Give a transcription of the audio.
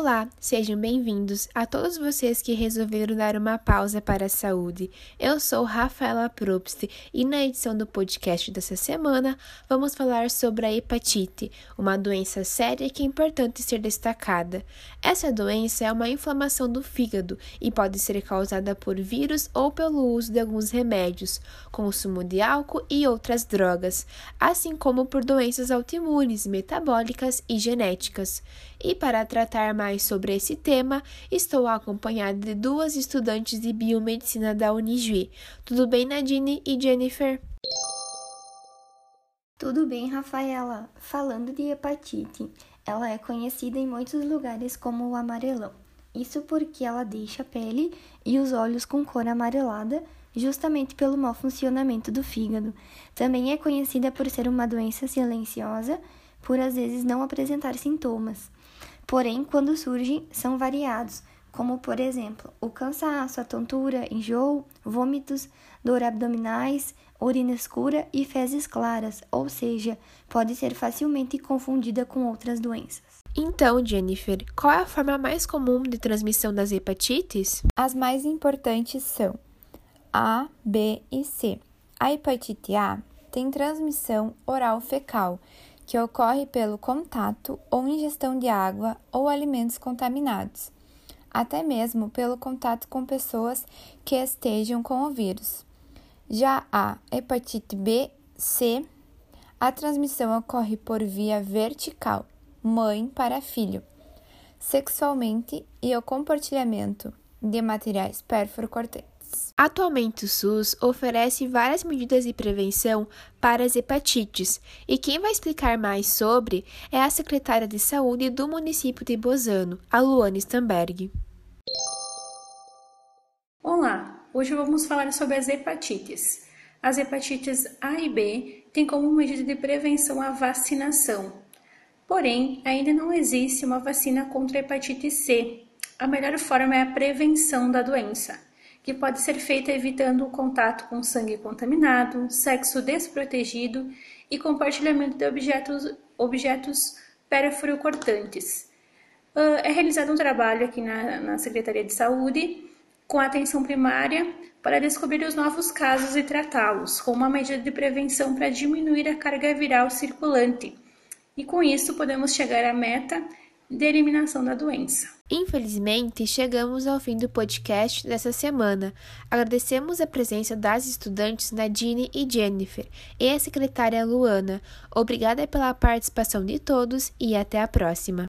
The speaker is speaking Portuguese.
Olá, sejam bem-vindos a todos vocês que resolveram dar uma pausa para a saúde. Eu sou Rafaela Probst e na edição do podcast dessa semana vamos falar sobre a hepatite, uma doença séria que é importante ser destacada. Essa doença é uma inflamação do fígado e pode ser causada por vírus ou pelo uso de alguns remédios, consumo de álcool e outras drogas, assim como por doenças autoimunes, metabólicas e genéticas. E para tratar mais sobre esse tema, estou acompanhada de duas estudantes de biomedicina da Unijuí. Tudo bem, Nadine e Jennifer? Tudo bem, Rafaela. Falando de hepatite, ela é conhecida em muitos lugares como o amarelão. Isso porque ela deixa a pele e os olhos com cor amarelada, justamente pelo mau funcionamento do fígado. Também é conhecida por ser uma doença silenciosa, por às vezes não apresentar sintomas porém, quando surgem, são variados, como por exemplo o cansaço, a tontura, enjoo, vômitos, dor abdominais, urina escura e fezes claras, ou seja, pode ser facilmente confundida com outras doenças. Então, Jennifer, qual é a forma mais comum de transmissão das hepatites? As mais importantes são A, B e C. A hepatite A tem transmissão oral fecal que ocorre pelo contato ou ingestão de água ou alimentos contaminados, até mesmo pelo contato com pessoas que estejam com o vírus. Já a hepatite B, C, a transmissão ocorre por via vertical, mãe para filho, sexualmente e o compartilhamento de materiais Atualmente, o SUS oferece várias medidas de prevenção para as hepatites, e quem vai explicar mais sobre é a secretária de Saúde do município de Bozano, a Luana Stamberg. Olá, hoje vamos falar sobre as hepatites. As hepatites A e B têm como medida de prevenção a vacinação. Porém, ainda não existe uma vacina contra a hepatite C. A melhor forma é a prevenção da doença que pode ser feita evitando o contato com sangue contaminado, sexo desprotegido e compartilhamento de objetos, objetos cortantes. Uh, é realizado um trabalho aqui na, na Secretaria de Saúde com atenção primária para descobrir os novos casos e tratá-los, com uma medida de prevenção para diminuir a carga viral circulante. E com isso podemos chegar à meta de eliminação da doença. Infelizmente, chegamos ao fim do podcast dessa semana. Agradecemos a presença das estudantes Nadine e Jennifer e a secretária Luana. Obrigada pela participação de todos e até a próxima.